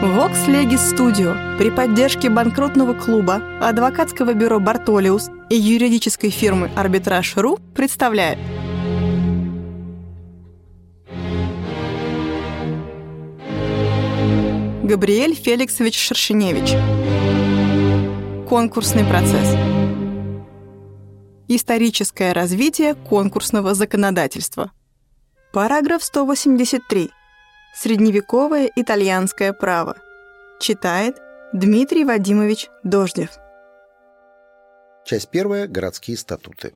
Vox Legis Studio. При поддержке банкротного клуба, адвокатского бюро «Бартолиус» и юридической фирмы «Арбитраж.ру» представляет Габриэль Феликсович Шершеневич. Конкурсный процесс. Историческое развитие конкурсного законодательства. Параграф 183 Средневековое итальянское право. Читает Дмитрий Вадимович Дождев. Часть первая. Городские статуты.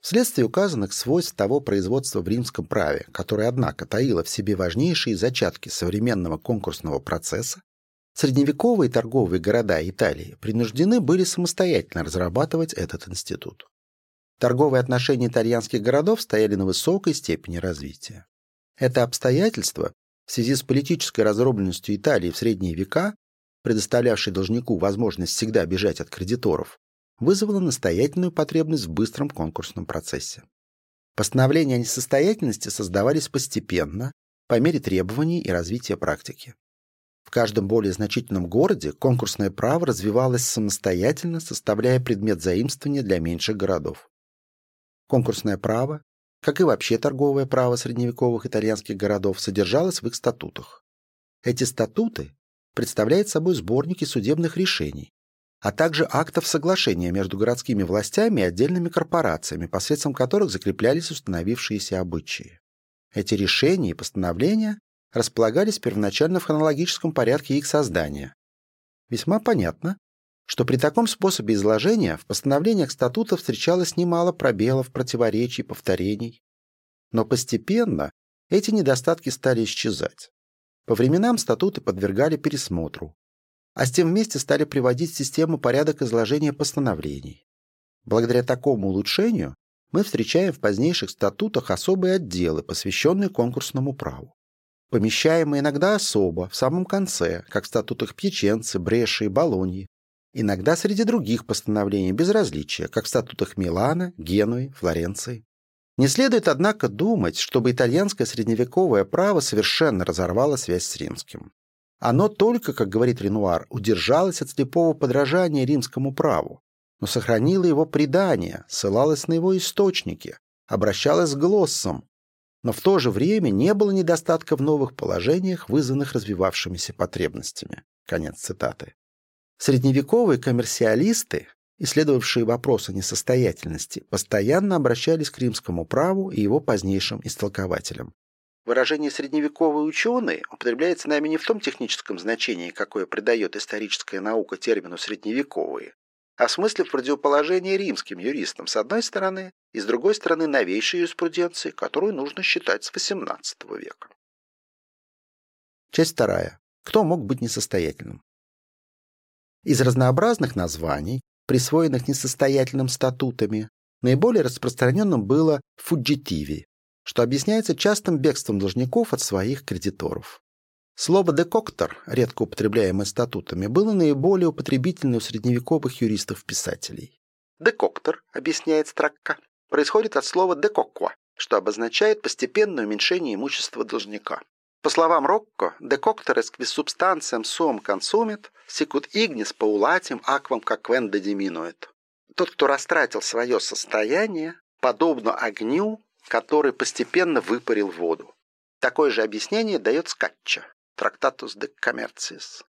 Вследствие указанных свойств того производства в римском праве, которое, однако, таило в себе важнейшие зачатки современного конкурсного процесса, средневековые торговые города Италии принуждены были самостоятельно разрабатывать этот институт. Торговые отношения итальянских городов стояли на высокой степени развития. Это обстоятельство в связи с политической разробленностью Италии в средние века, предоставлявшей должнику возможность всегда бежать от кредиторов, вызвало настоятельную потребность в быстром конкурсном процессе. Постановления о несостоятельности создавались постепенно, по мере требований и развития практики. В каждом более значительном городе конкурсное право развивалось самостоятельно, составляя предмет заимствования для меньших городов. Конкурсное право как и вообще торговое право средневековых итальянских городов, содержалось в их статутах. Эти статуты представляют собой сборники судебных решений, а также актов соглашения между городскими властями и отдельными корпорациями, посредством которых закреплялись установившиеся обычаи. Эти решения и постановления располагались первоначально в хронологическом порядке их создания. Весьма понятно, что при таком способе изложения в постановлениях статута встречалось немало пробелов, противоречий, повторений. Но постепенно эти недостатки стали исчезать. По временам статуты подвергали пересмотру, а с тем вместе стали приводить в систему порядок изложения постановлений. Благодаря такому улучшению мы встречаем в позднейших статутах особые отделы, посвященные конкурсному праву. Помещаемые иногда особо, в самом конце, как в статутах Пьяченцы, Бреши и Болоньи, Иногда среди других постановлений безразличия, как в статутах Милана, Генуи, Флоренции. Не следует, однако, думать, чтобы итальянское средневековое право совершенно разорвало связь с римским. Оно только, как говорит Ренуар, удержалось от слепого подражания римскому праву, но сохранило его предание, ссылалось на его источники, обращалось к глоссам, но в то же время не было недостатка в новых положениях, вызванных развивавшимися потребностями. Конец цитаты. Средневековые коммерциалисты, исследовавшие вопрос о несостоятельности, постоянно обращались к римскому праву и его позднейшим истолкователям. Выражение «средневековые ученые» употребляется нами не в том техническом значении, какое придает историческая наука термину «средневековые», а в смысле в противоположение римским юристам с одной стороны и с другой стороны новейшей юриспруденции, которую нужно считать с XVIII века. Часть вторая. Кто мог быть несостоятельным? Из разнообразных названий, присвоенных несостоятельным статутами, наиболее распространенным было «фуджитиви», что объясняется частым бегством должников от своих кредиторов. Слово «декоктор», редко употребляемое статутами, было наиболее употребительным у средневековых юристов-писателей. «Декоктор», объясняет строка, происходит от слова «декоква», что обозначает постепенное уменьшение имущества должника. По словам Рокко, «decoctores quis substantiam suum consumit, sicut ignis paulatim aquam каквен diminuit». Тот, кто растратил свое состояние, подобно огню, который постепенно выпарил воду. Такое же объяснение дает Скатча, Трактатус de Commerciis.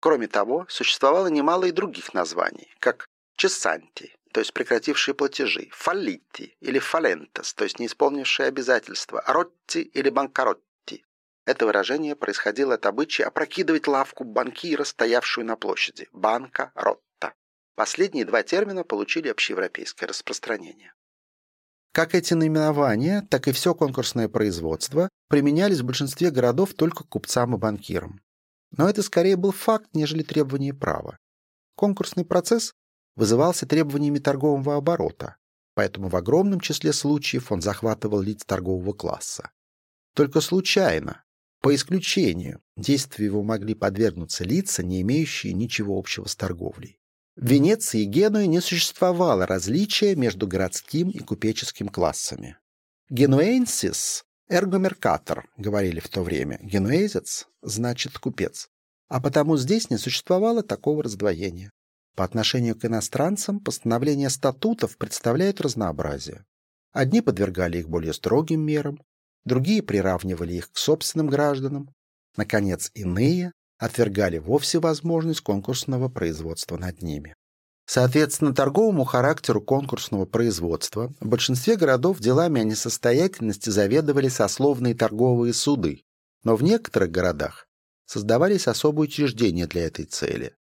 Кроме того, существовало немало и других названий, как чесанти, то есть прекратившие платежи, фаллити или фалентес, то есть не исполнившие обязательства, ротти или банкаротти это выражение происходило от обычая опрокидывать лавку банкира, стоявшую на площади. Банка Ротта. Последние два термина получили общеевропейское распространение. Как эти наименования, так и все конкурсное производство применялись в большинстве городов только купцам и банкирам. Но это скорее был факт, нежели требование права. Конкурсный процесс вызывался требованиями торгового оборота, поэтому в огромном числе случаев он захватывал лиц торгового класса. Только случайно, по исключению, действию его могли подвергнуться лица, не имеющие ничего общего с торговлей. В Венеции и Генуе не существовало различия между городским и купеческим классами. Генуэнсис – Эргомеркатор, говорили в то время, генуэзец значит купец. А потому здесь не существовало такого раздвоения. По отношению к иностранцам постановления статутов представляют разнообразие. Одни подвергали их более строгим мерам, другие приравнивали их к собственным гражданам, наконец, иные отвергали вовсе возможность конкурсного производства над ними. Соответственно, торговому характеру конкурсного производства в большинстве городов делами о несостоятельности заведовали сословные торговые суды, но в некоторых городах создавались особые учреждения для этой цели.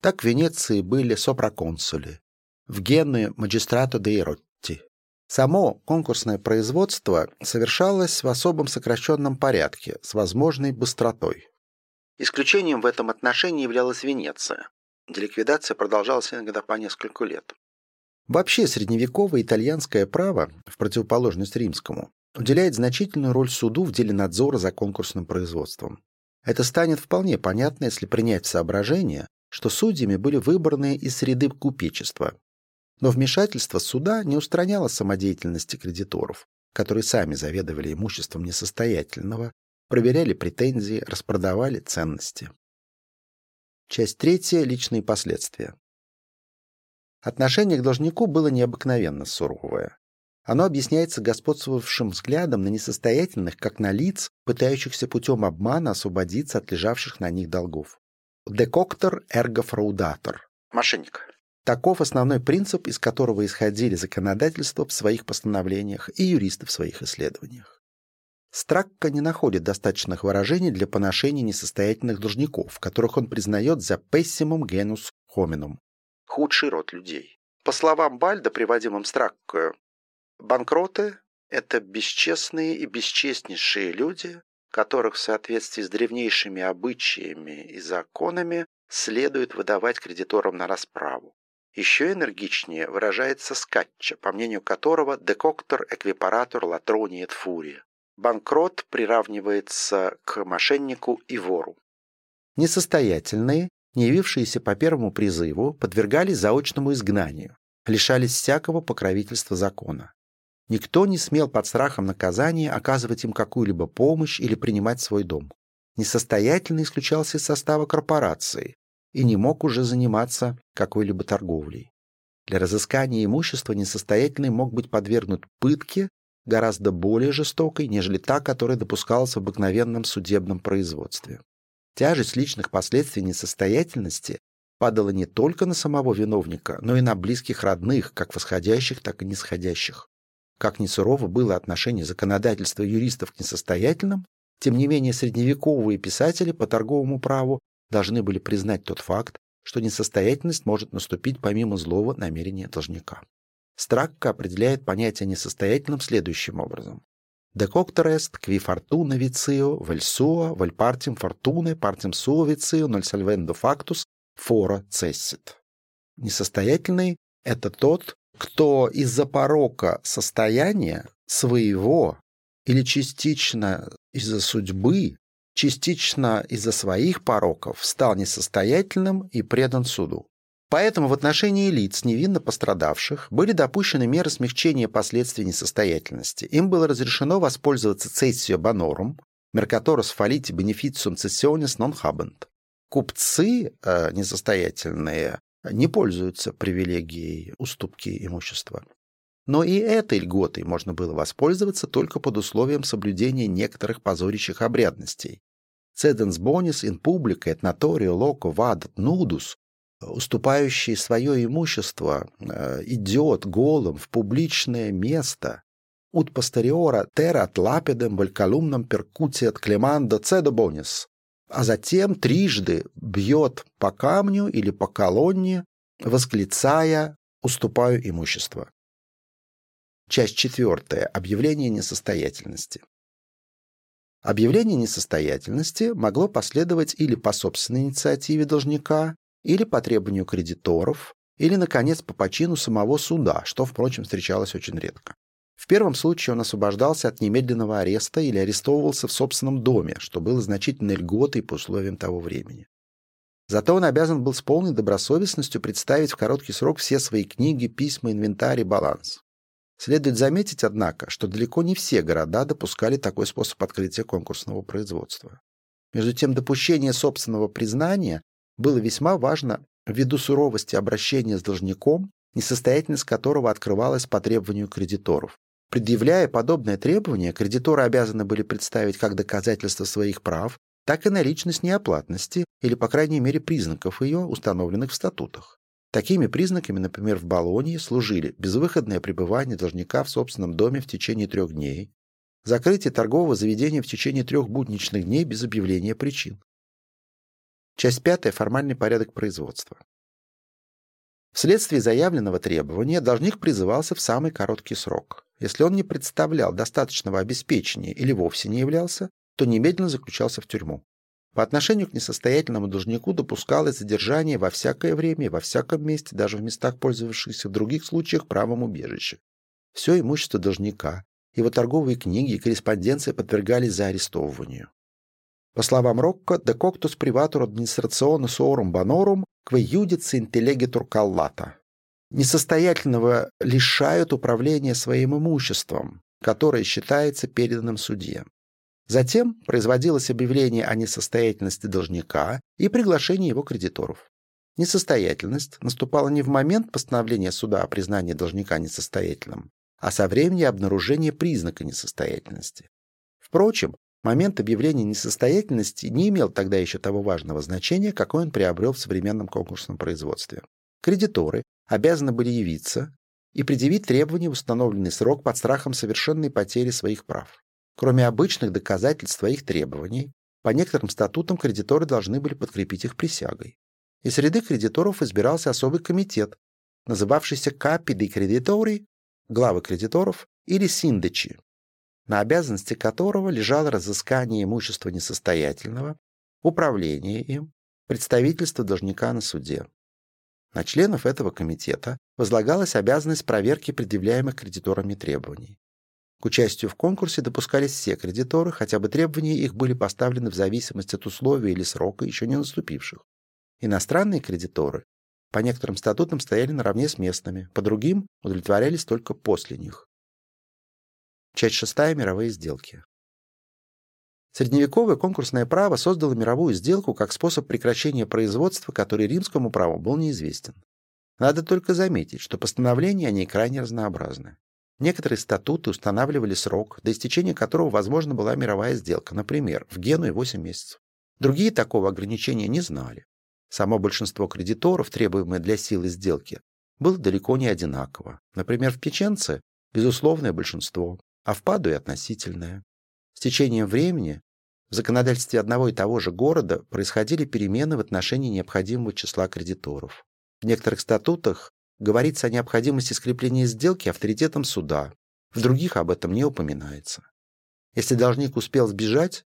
Так в Венеции были сопроконсули, в Генуе – магистрато де Ротти. Само конкурсное производство совершалось в особом сокращенном порядке с возможной быстротой. Исключением в этом отношении являлась Венеция, где ликвидация продолжалась иногда по несколько лет. Вообще, средневековое итальянское право, в противоположность римскому, уделяет значительную роль суду в деле надзора за конкурсным производством. Это станет вполне понятно, если принять в соображение, что судьями были выбраны из среды купечества, но вмешательство суда не устраняло самодеятельности кредиторов, которые сами заведовали имуществом несостоятельного, проверяли претензии, распродавали ценности. Часть третья. Личные последствия. Отношение к должнику было необыкновенно суровое. Оно объясняется господствовавшим взглядом на несостоятельных, как на лиц, пытающихся путем обмана освободиться от лежавших на них долгов. Декоктор эрго фраудатор. Мошенник. Таков основной принцип, из которого исходили законодательства в своих постановлениях и юристы в своих исследованиях. Стракка не находит достаточных выражений для поношения несостоятельных должников, которых он признает за pessimum genus hominum – худший род людей. По словам Бальда, приводимым Страккою, банкроты – это бесчестные и бесчестнейшие люди, которых в соответствии с древнейшими обычаями и законами следует выдавать кредиторам на расправу. Еще энергичнее выражается Скатча, по мнению которого декоктор эквипаратор латрониет фурия. Банкрот приравнивается к мошеннику и вору. Несостоятельные, не явившиеся по первому призыву, подвергались заочному изгнанию, лишались всякого покровительства закона. Никто не смел под страхом наказания оказывать им какую-либо помощь или принимать свой дом. Несостоятельный исключался из состава корпорации, и не мог уже заниматься какой-либо торговлей. Для разыскания имущества несостоятельный мог быть подвергнут пытке гораздо более жестокой, нежели та, которая допускалась в обыкновенном судебном производстве. Тяжесть личных последствий несостоятельности падала не только на самого виновника, но и на близких родных, как восходящих, так и нисходящих. Как ни сурово было отношение законодательства юристов к несостоятельным, тем не менее средневековые писатели по торговому праву должны были признать тот факт, что несостоятельность может наступить помимо злого намерения должника. Стракка определяет понятие несостоятельным следующим образом. Decoctor est qui fortuna vicio vel sua vel partim fortune partim sua vicio nol salvendo factus fora cessit. Несостоятельный – это тот, кто из-за порока состояния своего или частично из-за судьбы частично из-за своих пороков стал несостоятельным и предан суду. Поэтому в отношении лиц, невинно пострадавших, были допущены меры смягчения последствий несостоятельности. Им было разрешено воспользоваться цессио банорум, меркаторус фалити бенефициум цессионис нон хабент. Купцы э, несостоятельные не пользуются привилегией уступки имущества. Но и этой льготой можно было воспользоваться только под условием соблюдения некоторых позорящих обрядностей, cedens bonis in publica et natorio loco vadat nudus, уступающий свое имущество, э, идет голым в публичное место, ut posteriora terat lapidem valcalumnam percutiat clemando cedo bonis, а затем трижды бьет по камню или по колонне, восклицая «уступаю имущество». Часть четвертая. Объявление несостоятельности. Объявление несостоятельности могло последовать или по собственной инициативе должника, или по требованию кредиторов, или, наконец, по почину самого суда, что, впрочем, встречалось очень редко. В первом случае он освобождался от немедленного ареста или арестовывался в собственном доме, что было значительной льготой по условиям того времени. Зато он обязан был с полной добросовестностью представить в короткий срок все свои книги, письма, инвентарь и баланс. Следует заметить, однако, что далеко не все города допускали такой способ открытия конкурсного производства. Между тем, допущение собственного признания было весьма важно ввиду суровости обращения с должником, несостоятельность которого открывалась по требованию кредиторов. Предъявляя подобное требование, кредиторы обязаны были представить как доказательство своих прав, так и наличность неоплатности или, по крайней мере, признаков ее, установленных в статутах. Такими признаками, например, в Болонии служили безвыходное пребывание должника в собственном доме в течение трех дней, закрытие торгового заведения в течение трех будничных дней без объявления причин. Часть пятая. Формальный порядок производства. Вследствие заявленного требования должник призывался в самый короткий срок. Если он не представлял достаточного обеспечения или вовсе не являлся, то немедленно заключался в тюрьму. По отношению к несостоятельному должнику допускалось задержание во всякое время во всяком месте, даже в местах, пользовавшихся в других случаях правом убежища. Все имущество должника, его торговые книги и корреспонденция подвергались заарестовыванию. По словам Рокко, coctus privatur administrationis orum bonorum que judice intellegitur callata. Несостоятельного лишают управления своим имуществом, которое считается переданным судье. Затем производилось объявление о несостоятельности должника и приглашение его кредиторов. Несостоятельность наступала не в момент постановления суда о признании должника несостоятельным, а со времени обнаружения признака несостоятельности. Впрочем, момент объявления несостоятельности не имел тогда еще того важного значения, какое он приобрел в современном конкурсном производстве. Кредиторы обязаны были явиться и предъявить требования в установленный срок под страхом совершенной потери своих прав. Кроме обычных доказательств своих требований, по некоторым статутам кредиторы должны были подкрепить их присягой. Из среды кредиторов избирался особый комитет, называвшийся «Капи де кредитори» — главы кредиторов, или «Синдечи», на обязанности которого лежало разыскание имущества несостоятельного, управление им, представительство должника на суде. На членов этого комитета возлагалась обязанность проверки предъявляемых кредиторами требований. К участию в конкурсе допускались все кредиторы, хотя бы требования их были поставлены в зависимости от условий или срока, еще не наступивших. Иностранные кредиторы по некоторым статутам стояли наравне с местными, по другим удовлетворялись только после них. Часть шестая. Мировые сделки. Средневековое конкурсное право создало мировую сделку как способ прекращения производства, который римскому праву был неизвестен. Надо только заметить, что постановления о ней крайне разнообразны. Некоторые статуты устанавливали срок, до истечения которого возможна была мировая сделка, например, в Генуе 8 месяцев. Другие такого ограничения не знали. Само большинство кредиторов, требуемое для силы сделки, было далеко не одинаково. Например, в Печенце – безусловное большинство, а в Падуе – относительное. С течением времени в законодательстве одного и того же города происходили перемены в отношении необходимого числа кредиторов. В некоторых статутах говорится о необходимости скрепления сделки авторитетом суда, в других об этом не упоминается. Если должник успел сбежать,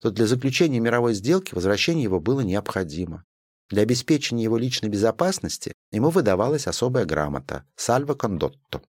то для заключения мировой сделки возвращение его было необходимо. Для обеспечения его личной безопасности ему выдавалась особая грамота «Сальво кондотто».